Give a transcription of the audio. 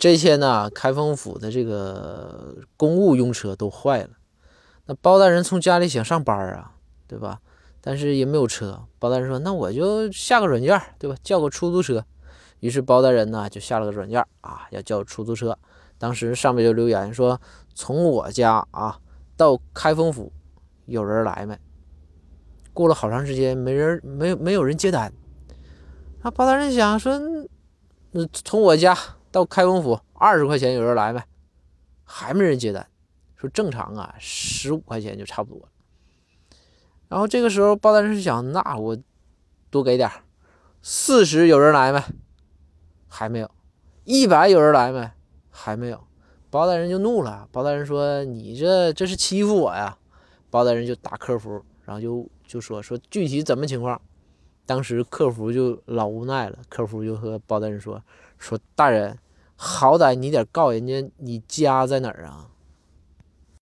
这些呢，开封府的这个公务用车都坏了，那包大人从家里想上班啊，对吧？但是也没有车。包大人说：“那我就下个软件，对吧？叫个出租车。”于是包大人呢就下了个软件啊，要叫出租车。当时上面就留言说：“从我家啊到开封府，有人来没？”过了好长时间，没人，没没有人接单。那包大人想说：“那从我家。”到开封府二十块钱有人来没？还没人接单。说正常啊，十五块钱就差不多了然后这个时候包大人是想，那我多给点四十有人来没？还没有。一百有人来没？还没有。包大人就怒了。包大人说：“你这这是欺负我呀！”包大人就打客服，然后就就说说具体怎么情况。当时客服就老无奈了，客服就和包大人说。说大人，好歹你得告人家你家在哪儿啊？